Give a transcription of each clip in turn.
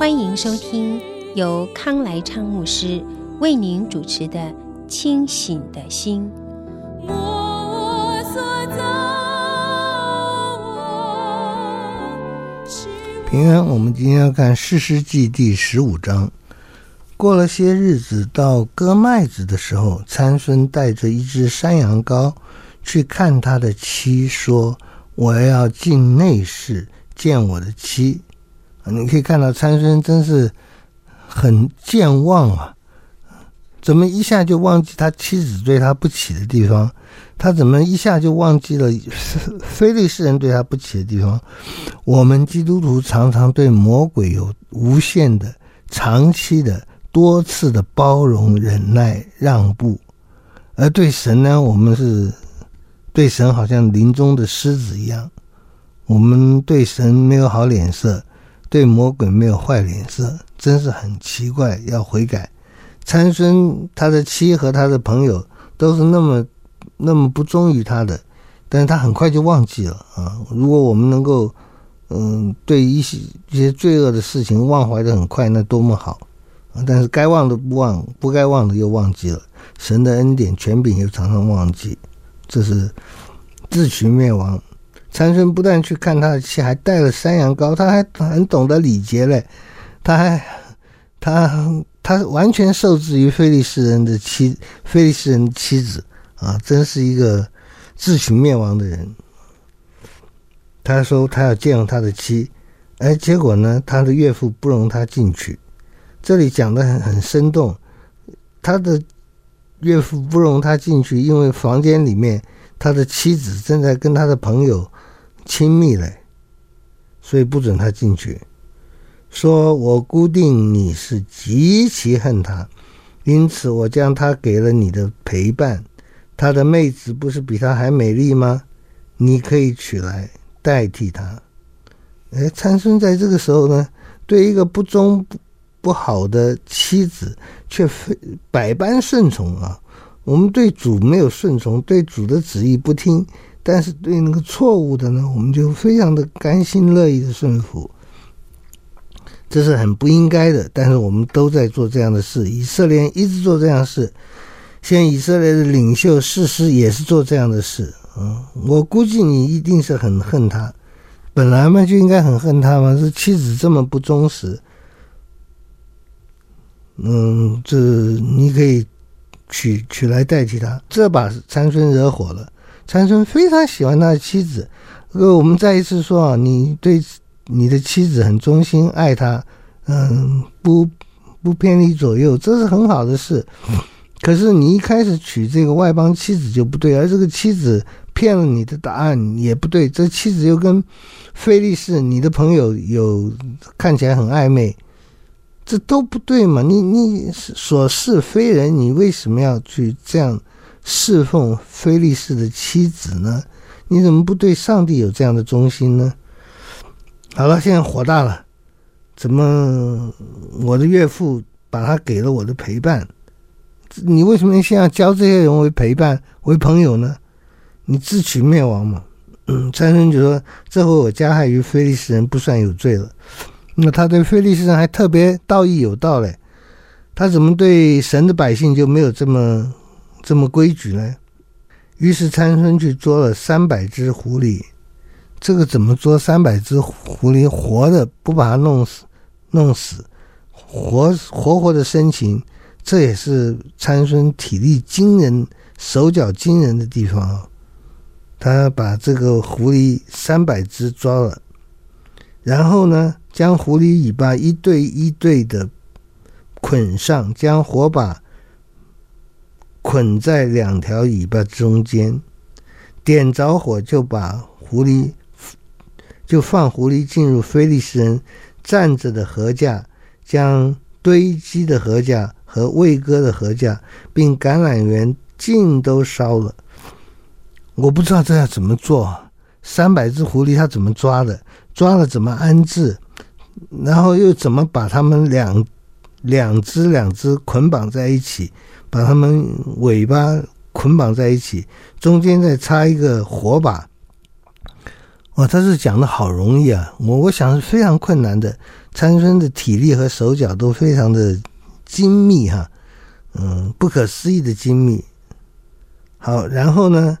欢迎收听由康来昌牧师为您主持的《清醒的心》。平安，我们今天要看《士师记》第十五章。过了些日子，到割麦子的时候，参孙带着一只山羊羔去看他的妻，说：“我要进内室见我的妻。”你可以看到参孙真是很健忘啊！怎么一下就忘记他妻子对他不起的地方？他怎么一下就忘记了非利士人对他不起的地方？我们基督徒常常对魔鬼有无限的、长期的、多次的包容、忍耐、让步，而对神呢，我们是对神好像林中的狮子一样，我们对神没有好脸色，对魔鬼没有坏脸色，真是很奇怪。要悔改。参孙他的妻和他的朋友都是那么。那么不忠于他的，但是他很快就忘记了啊！如果我们能够，嗯，对一些一些罪恶的事情忘怀的很快，那多么好啊！但是该忘的不忘，不该忘的又忘记了，神的恩典权柄又常常忘记，这是自取灭亡。参孙不但去看他的妻，还带了山羊羔，他还很懂得礼节嘞，他还他他完全受制于菲利士人的妻，菲利士人的妻子。啊，真是一个自取灭亡的人。他说他要见他的妻，哎，结果呢，他的岳父不容他进去。这里讲的很很生动，他的岳父不容他进去，因为房间里面他的妻子正在跟他的朋友亲密嘞，所以不准他进去。说我估定你是极其恨他，因此我将他给了你的陪伴。他的妹子不是比他还美丽吗？你可以娶来代替他。哎，参孙在这个时候呢，对一个不忠不不好的妻子，却非百般顺从啊。我们对主没有顺从，对主的旨意不听，但是对那个错误的呢，我们就非常的甘心乐意的顺服。这是很不应该的，但是我们都在做这样的事。以色列一直做这样事。现以色列的领袖士师也是做这样的事，嗯，我估计你一定是很恨他，本来嘛就应该很恨他嘛，这妻子这么不忠实，嗯，这你可以娶娶来代替他，这把参孙惹火了。参孙非常喜欢他的妻子，呃，我们再一次说啊，你对你的妻子很忠心，爱他，嗯，不不偏离左右，这是很好的事。可是你一开始娶这个外邦妻子就不对，而这个妻子骗了你的答案也不对。这妻子又跟菲利士你的朋友有看起来很暧昧，这都不对嘛？你你所事非人，你为什么要去这样侍奉非利士的妻子呢？你怎么不对上帝有这样的忠心呢？好了，现在火大了，怎么我的岳父把他给了我的陪伴？你为什么现在交这些人为陪伴、为朋友呢？你自取灭亡嘛！嗯，参孙就说：“这回我加害于非利士人，不算有罪了。”那他对非利士人还特别道义有道嘞，他怎么对神的百姓就没有这么这么规矩呢？于是参孙去捉了三百只狐狸，这个怎么捉三百只狐狸活的，不把它弄死，弄死，活活活的生擒。这也是参孙体力惊人、手脚惊人的地方啊！他把这个狐狸三百只抓了，然后呢，将狐狸尾巴一对一对的捆上，将火把捆在两条尾巴中间，点着火就把狐狸就放狐狸进入菲利士人站着的禾架，将堆积的禾架和未割的禾架，并橄榄园尽都烧了。我不知道这要怎么做，三百只狐狸他怎么抓的？抓了怎么安置？然后又怎么把它们两两只两只捆绑在一起，把它们尾巴捆绑在一起，中间再插一个火把？哇，他是讲的好容易啊！我我想是非常困难的。参孙的体力和手脚都非常的精密哈，嗯，不可思议的精密。好，然后呢，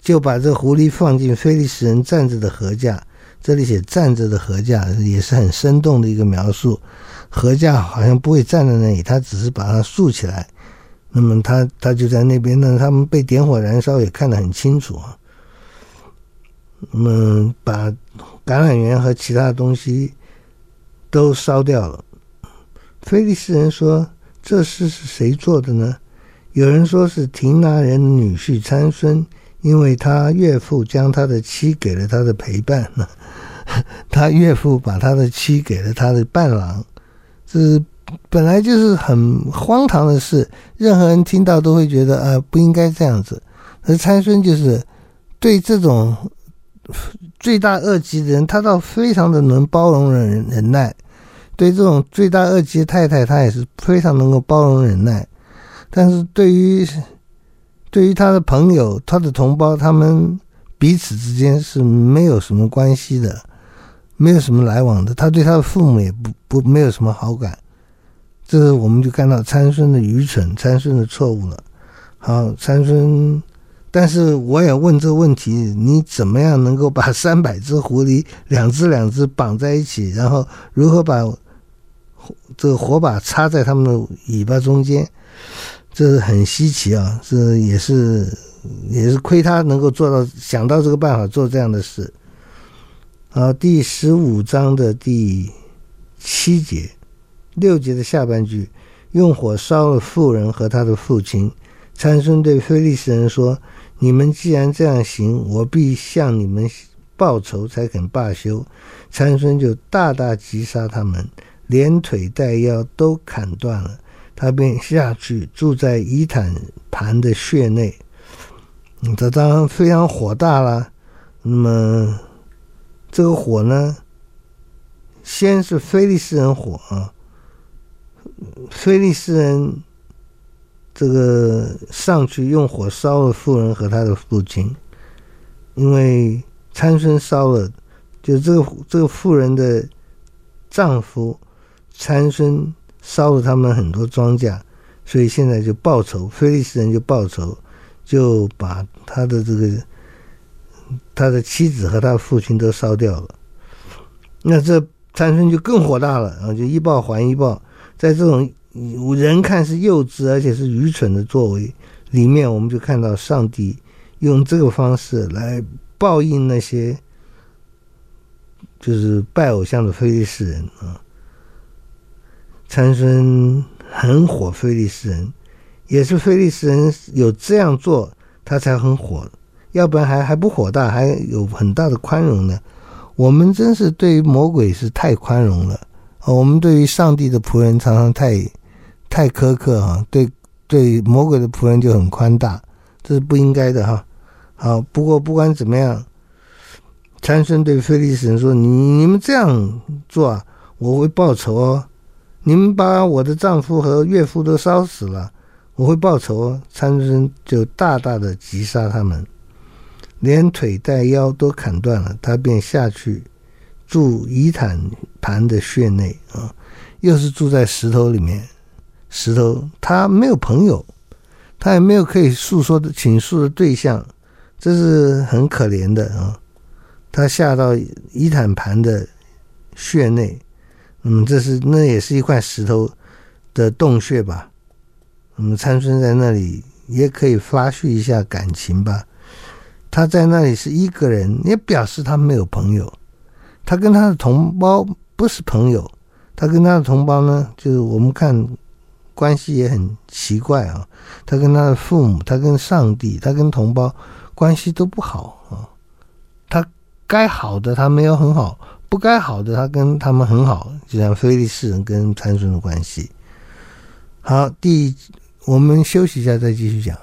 就把这狐狸放进非利士人站着的禾稼。这里写站着的禾稼也是很生动的一个描述。禾稼好像不会站在那里，他只是把它竖起来。那么他他就在那边呢，他们被点火燃烧也看得很清楚啊。那么把橄榄园和其他东西都烧掉了。菲利斯人说：“这事是谁做的呢？”有人说是亭拿人女婿参孙，因为他岳父将他的妻给了他的陪伴。他岳父把他的妻给了他的伴郎，这是本来就是很荒唐的事，任何人听到都会觉得啊、呃，不应该这样子。而参孙就是对这种。罪大恶极的人，他倒非常的能包容忍忍耐；对这种罪大恶极的太太，他也是非常能够包容忍耐。但是对于对于他的朋友、他的同胞，他们彼此之间是没有什么关系的，没有什么来往的。他对他的父母也不不没有什么好感。这我们就看到参孙的愚蠢、参孙的错误了。好，参孙。但是我也问这个问题：你怎么样能够把 三百只狐狸两只两只绑在一起，然后如何把这个火把插在他们的尾巴中间？这是很稀奇啊！这也是也是亏他能够做到想到这个办法做这样的事。好，第十五章的第七节六节的下半句：用火烧了妇人和他的父亲。参孙对非利士人说。你们既然这样行，我必向你们报仇，才肯罢休。参孙就大大击杀他们，连腿带腰都砍断了。他便下去住在伊坦盘的穴内。这当然非常火大了。那么这个火呢，先是非利士人火啊，非利士人。这个上去用火烧了妇人和他的父亲，因为参孙烧了，就这个这个妇人的丈夫参孙烧了他们很多庄稼，所以现在就报仇，非利士人就报仇，就把他的这个他的妻子和他的父亲都烧掉了。那这参孙就更火大了，然后就一报还一报，在这种。人看是幼稚而且是愚蠢的作为，里面我们就看到上帝用这个方式来报应那些就是拜偶像的非利士人啊。参孙很火，非利士人也是非利士人有这样做，他才很火，要不然还还不火大，还有很大的宽容呢。我们真是对于魔鬼是太宽容了，我们对于上帝的仆人常常太。太苛刻哈，对对，魔鬼的仆人就很宽大，这是不应该的哈。好，不过不管怎么样，参孙对非利士人说：“你你们这样做啊，我会报仇哦。你们把我的丈夫和岳父都烧死了，我会报仇哦。”参孙就大大的击杀他们，连腿带腰都砍断了，他便下去住伊坦盘的穴内啊，又是住在石头里面。石头，他没有朋友，他也没有可以诉说的倾诉的对象，这是很可怜的啊。他下到伊坦盘的穴内，嗯，这是那也是一块石头的洞穴吧？嗯，参孙在那里也可以发泄一下感情吧。他在那里是一个人，也表示他没有朋友。他跟他的同胞不是朋友，他跟他的同胞呢，就是我们看。关系也很奇怪啊，他跟他的父母，他跟上帝，他跟同胞关系都不好啊。他该好的他没有很好，不该好的他跟他们很好，就像非利士人跟参孙的关系。好，第我们休息一下再继续讲。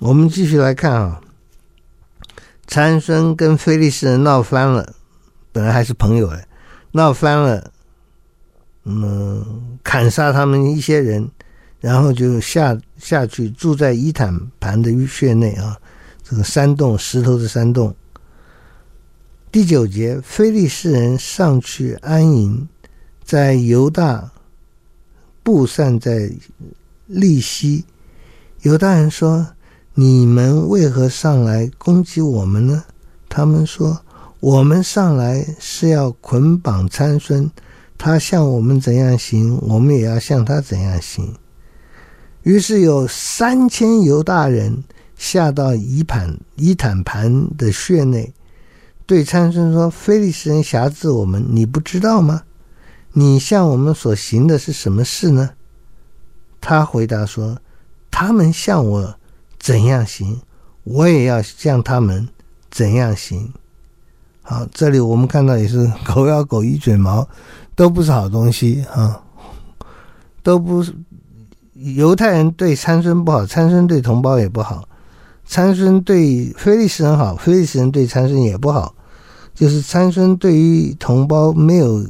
我们继续来看啊，参孙跟非利士人闹翻了，本来还是朋友哎，闹翻了，嗯，砍杀他们一些人，然后就下下去住在伊坦盘的穴内啊，这个山洞石头的山洞。第九节，非利士人上去安营，在犹大布散在利希，犹大人说。你们为何上来攻击我们呢？他们说：“我们上来是要捆绑参孙，他向我们怎样行，我们也要向他怎样行。”于是有三千犹大人下到伊盘伊坦盘的穴内，对参孙说：“非利士人挟制我们，你不知道吗？你向我们所行的是什么事呢？”他回答说：“他们向我。”怎样行，我也要向他们怎样行。好，这里我们看到也是 狗咬狗，一嘴毛，都不是好东西啊，都不是。犹太人对参孙不好，参孙对同胞也不好，参孙对非利士人好，非利士人对参孙也不好，就是参孙对于同胞没有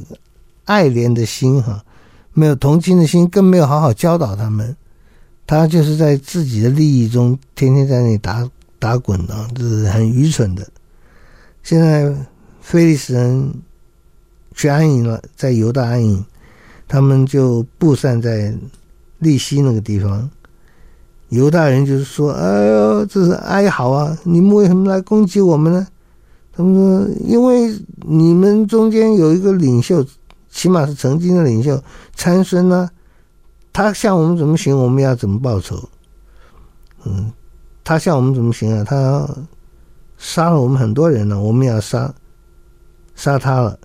爱怜的心哈，没有同情的心，更没有好好教导他们。他就是在自己的利益中，天天在那里打打滚啊，这是很愚蠢的。现在非利士人去安营了，在犹大安营，他们就布散在利希那个地方。犹大人就是说：“哎呦，这是哀嚎啊！你们为什么来攻击我们呢？”他们说：“因为你们中间有一个领袖，起码是曾经的领袖参孙呢，他向我们怎么行，我们要怎么报仇。嗯，他向我们怎么行啊？他杀了我们很多人了，我们要杀杀他了。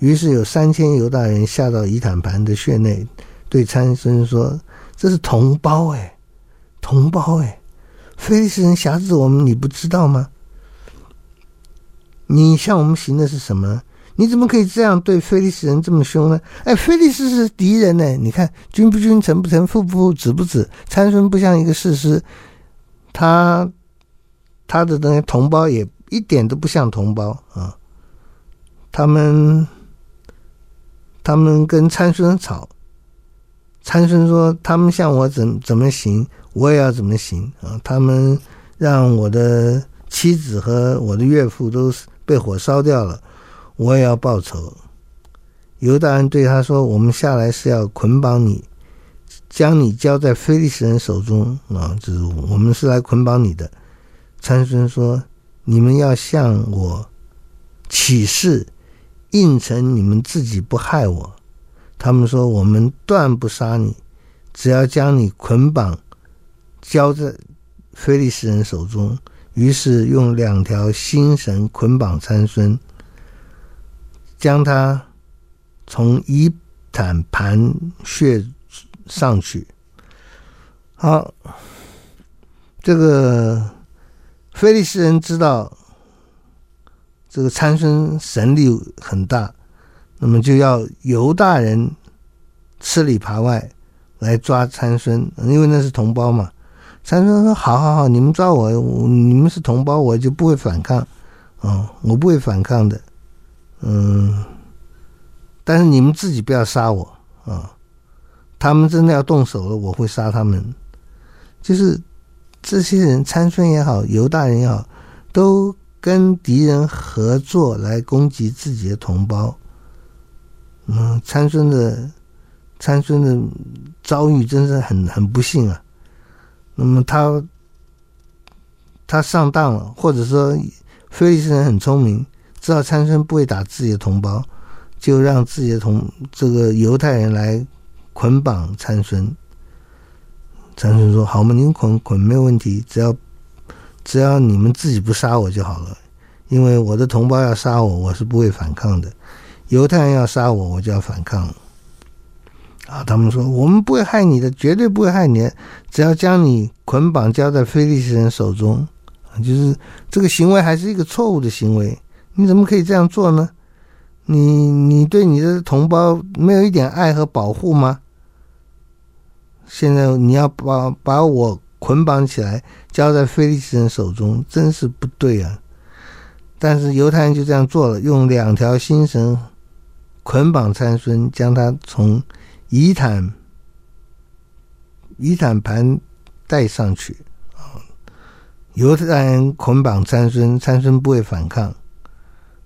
于是有三千犹大人下到以坦盘的穴内，对参孙说：‘这是同胞哎。’同胞哎，非利士人挟制我们，你不知道吗？你向我们行的是什么？你怎么可以这样对菲利斯人这么凶呢？哎，菲利斯是敌人呢！你看，君不君，臣不臣，父不父，子不子。参孙不像一个士师，他他的那些同胞也一点都不像同胞啊。他们他们跟参孙吵，参孙说他们像我怎怎么行？我也要怎么行啊？他们让我的妻子和我的岳父都被火烧掉了，我也要报仇。犹大人对他说：“我们下来是要捆绑你，将你交在非利士人手中啊！这是我们是来捆绑你的。”参孙说：“你们要向我起誓，应承你们自己不害我。”他们说：“我们断不杀你，只要将你捆绑。”交在非利士人手中，于是用两条新绳捆绑参孙，将他从以坦盘穴上去。好，这个菲利士人知道这个参孙神力很大，那么就要犹大人吃里扒外来抓参孙，因为那是同胞嘛。参孙说：“好好好，你们抓我，你们是同胞，我就不会反抗，嗯，我不会反抗的，嗯，但是你们自己不要杀我啊，他们真的要动手了，我会杀他们。就是这些人，参孙也好，犹大人也好，都跟敌人合作来攻击自己的同胞。嗯，参孙的参孙的遭遇真是很很不幸啊。”那么他他上当了，或者说非利斯人很聪明，知道参孙不会打自己的同胞，就让自己的同这个犹太人来捆绑参孙。参孙说：“好嘛，你们捆捆没有问题，只要只要你们自己不杀我就好了，因为我的同胞要杀我，我是不会反抗的；犹太人要杀我，我就要反抗。”啊！他们说我们不会害你的，绝对不会害你，只要将你捆绑交在非利士人手中。就是这个行为还是一个错误的行为，你怎么可以这样做呢？你你对你的同胞没有一点爱和保护吗？现在你要把把我捆绑起来交在菲利士人手中，真是不对啊！但是犹太人就这样做了，用两条新绳捆绑参孙，将他从。以坦以坦盘带上去啊，犹太人捆绑参孙，参孙不会反抗。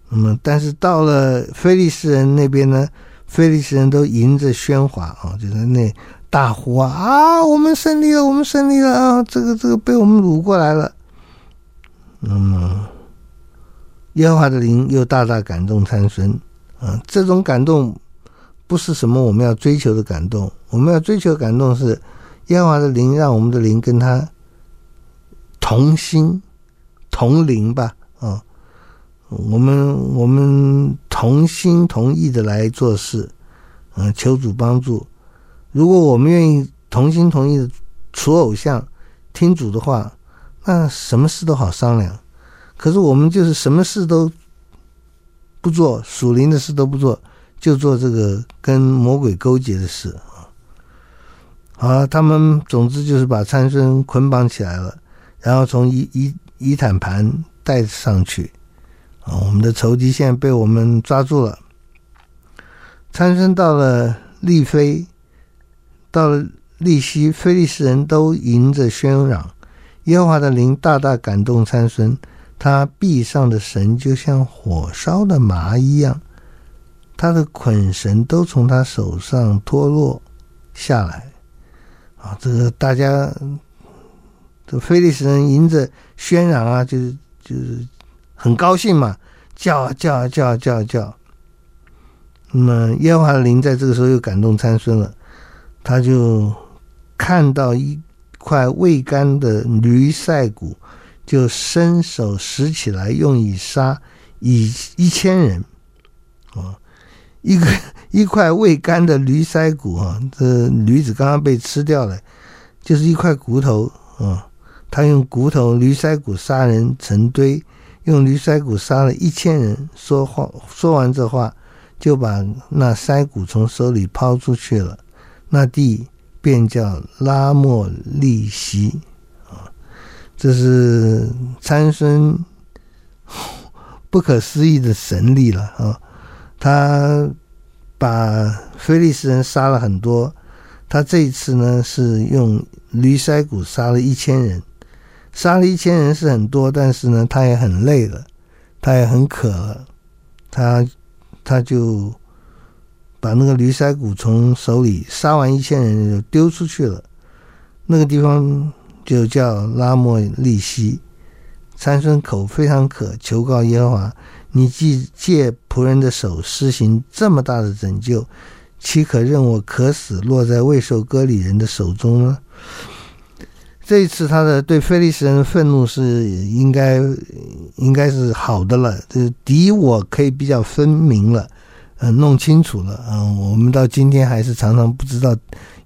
那么，但是到了非利士人那边呢，非利士人都迎着喧哗啊，就在那大呼啊啊，我们胜利了，我们胜利了啊！这个这个被我们掳过来了。那么，耶和华的灵又大大感动参孙啊，这种感动。不是什么我们要追求的感动，我们要追求感动是耶和华的灵，让我们的灵跟他同心同灵吧，我们我们同心同意的来做事，嗯，求主帮助。如果我们愿意同心同意的除偶像，听主的话，那什么事都好商量。可是我们就是什么事都不做，属灵的事都不做。就做这个跟魔鬼勾结的事啊！好，他们总之就是把参孙捆绑起来了，然后从一一一坦盘带上去啊！我们的仇敌线被我们抓住了。参孙到了利非到了利希，菲利士人都迎着喧嚷。耶和华的灵大大感动参孙，他臂上的绳就像火烧的麻一样，他的捆绳都从他手上脱落下来。啊，这个大家，这菲利士人迎着喧嚷啊，就是就是很高兴嘛，叫啊叫啊叫啊叫啊叫。那么耶华的灵在这个时候又感动参孙了，他就看到一块未干的驴腮骨，就伸手拾起来，用以杀以一千人。啊，一个一块未干的驴腮骨啊，这驴子刚刚被吃掉了，就是一块骨头啊。他用骨头、驴腮骨杀人成堆，用驴腮骨杀了一千人。说话说完这话。就把那腮骨从手里抛出去了，那地便叫拉莫利西啊，这是参孙 不可思议的神力了啊！他把非利士人杀了很多，他这一次呢是用驴腮骨杀了一千人，杀了一千人是很多，但是呢他也很累了，他也很渴了，他。他就把那个驴腮骨从手里杀完一千人，就丢出去了。那个地方就叫拉莫利西。参孙口非常渴，求告耶和华：你既借仆人的手施行这么大的拯救，岂可任我渴死，落在未受割礼人的手中呢？这一次他的对菲利士人的愤怒是应该应该是好的了，就是敌我可以比较分明了，嗯，弄清楚了，嗯，我们到今天还是常常不知道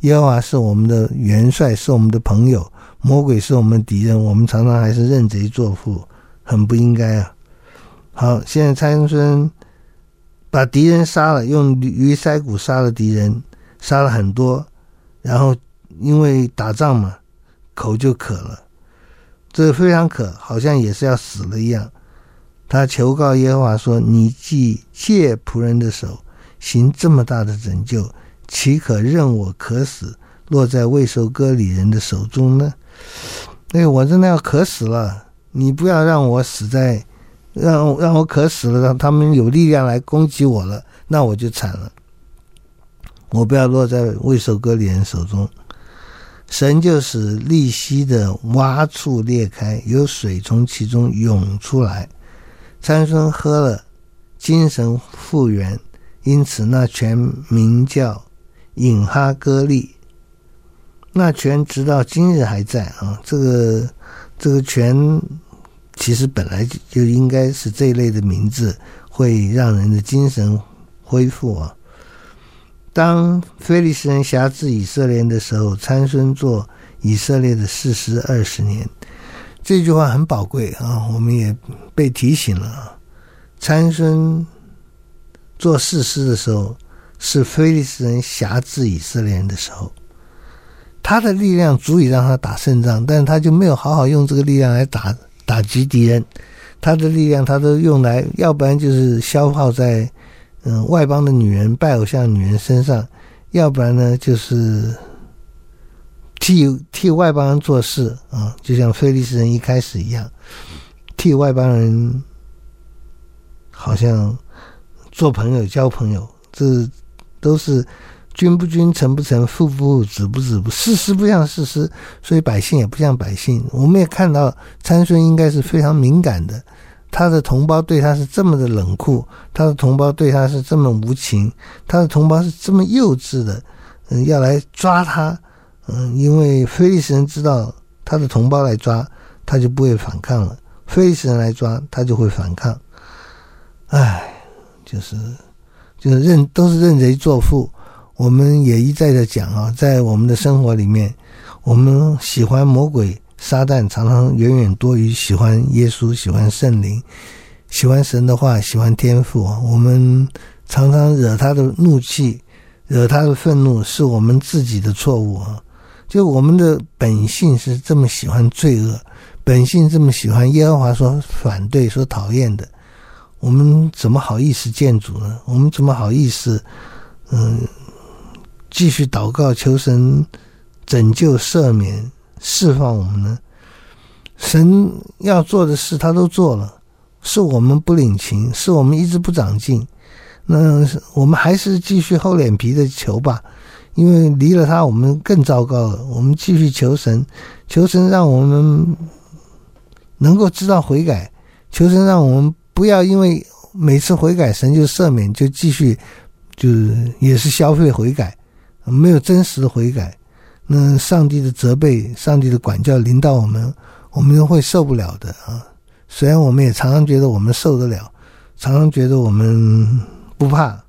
耶和华是我们的元帅，是我们的朋友，魔鬼是我们的敌人，我们常常还是认贼作父，很不应该啊。好，现在参孙把敌人杀了，用驴腮骨杀了敌人，杀了很多，然后因为打仗嘛。口就渴了，这非常渴，好像也是要死了一样。他求告耶和华说：“你既借仆人的手行这么大的拯救，岂可任我渴死，落在未受割礼人的手中呢？”哎，我真的要渴死了，你不要让我死在，让让我渴死了，让他们有力量来攻击我了，那我就惨了。我不要落在未受割礼人手中。神就使利希的洼处裂开，有水从其中涌出来。参孙喝了，精神复原，因此那泉名叫隐哈歌利。那泉直到今日还在啊！这个这个泉其实本来就应该是这一类的名字，会让人的精神恢复啊。当非利士人辖制以色列的时候，参孙做以色列的士师二十年。这句话很宝贵啊，我们也被提醒了啊。参孙做士师的时候，是非利士人辖制以色列人的时候，他的力量足以让他打胜仗，但他就没有好好用这个力量来打打击敌人。他的力量，他都用来，要不然就是消耗在。嗯，外邦的女人、拜偶像女人身上，要不然呢，就是替替外邦人做事啊，就像非利士人一开始一样，替外邦人好像做朋友、交朋友，这都是君不君、臣不臣、父不父、子不子，事实不像事实，所以百姓也不像百姓。我们也看到参孙应该是非常敏感的。他的同胞对他是这么的冷酷，他的同胞对他是这么无情，他的同胞是这么幼稚的，嗯，要来抓他，嗯，因为非利士人知道他的同胞来抓，他就不会反抗了；非利士人来抓，他就会反抗。唉，就是就是认都是认贼作父。我们也一再的讲啊，在我们的生活里面，我们喜欢魔鬼。撒旦常常远远多于喜欢耶稣、喜欢圣灵、喜欢神的话、喜欢天赋。我们常常惹他的怒气、惹他的愤怒，是我们自己的错误啊！就我们的本性是这么喜欢罪恶，本性这么喜欢耶和华所反对、所讨厌的，我们怎么好意思见主呢？我们怎么好意思，嗯，继续祷告求神拯救、赦免、释放我们呢？神要做的事他都做了，是我们不领情，是我们一直不长进。那我们还是继续厚脸皮的求吧，因为离了他，我们更糟糕了。我们继续求神，求神让我们能够知道悔改，求神让我们不要因为每次悔改神就赦免，就继续就是也是消费悔改，没有真实的悔改。那上帝的责备、上帝的管教临到我们，我们会受不了的啊！虽然我们也常常觉得我们受得了，常常觉得我们。不怕，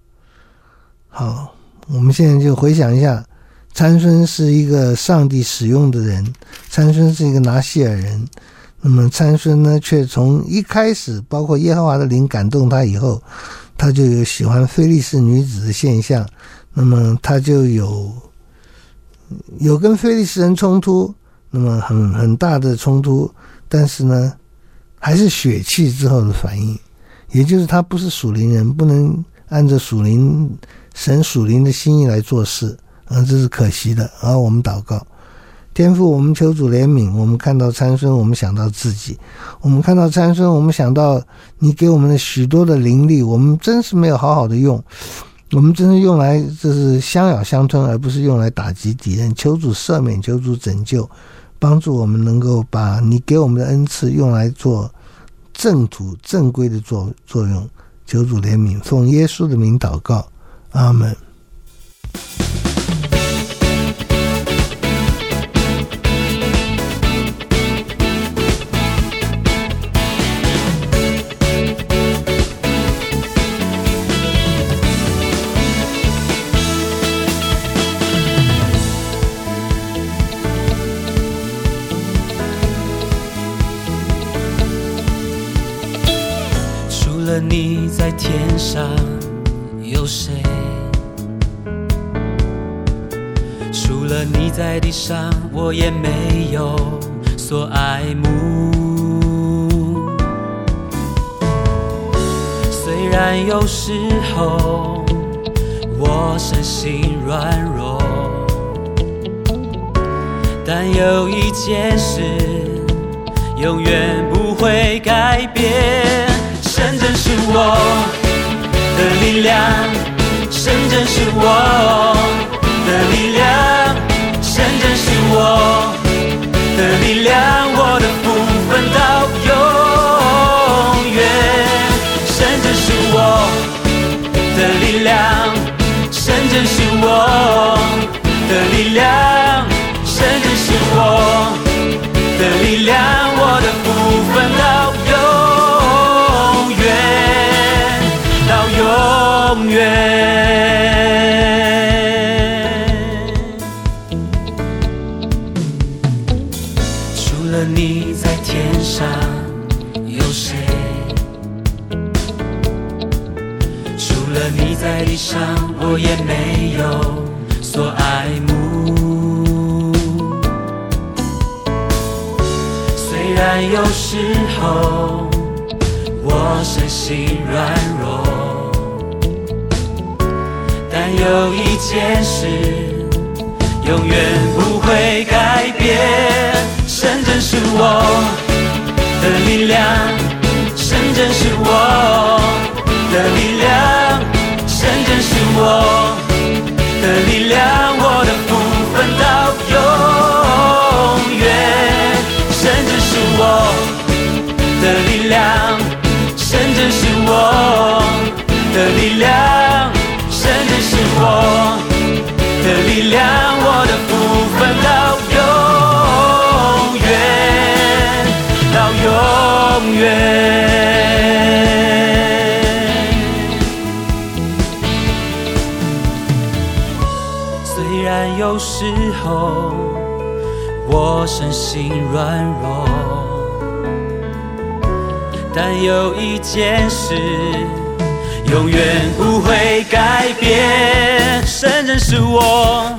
好，我们现在就回想一下，参孙是一个上帝使用的人，参孙是一个拿细耳人，那么参孙呢，却从一开始，包括耶和华的灵感动他以后，他就有喜欢非利士女子的现象，那么他就有有跟非利士人冲突，那么很很大的冲突，但是呢，还是血气之后的反应，也就是他不是属灵人，不能。按照属灵神属灵的心意来做事，啊，这是可惜的。啊，我们祷告，天父，我们求主怜悯。我们看到参孙，我们想到自己；我们看到参孙，我们想到你给我们的许多的灵力，我们真是没有好好的用。我们真是用来这是相咬相吞，而不是用来打击敌人。求主赦免，求主拯救，帮助我们能够把你给我们的恩赐用来做正主正规的作作用。求主怜悯，奉耶稣的名祷告，阿门。你在天上有谁？除了你在地上，我也没有所爱慕。虽然有时候我身心软弱，但有一件事永远不会改变。神真是我的力量，神真是我的力量，神真是我的力量，我的福分到永远。神真是我的力量，神真是我的力量，有一件事永远不会改变，神真是我的力量，神真是我的力量，神真是我的力量，我的福分到永远，神真是我的力量，神真是我的力量。我的力量，我的福分到永远，到永远。虽然有时候我身心软弱，但有一件事。永远不会改变，神真是我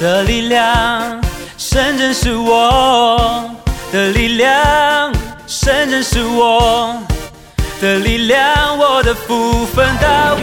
的力量，神真是我的力量，神真是我的力量，我的福分到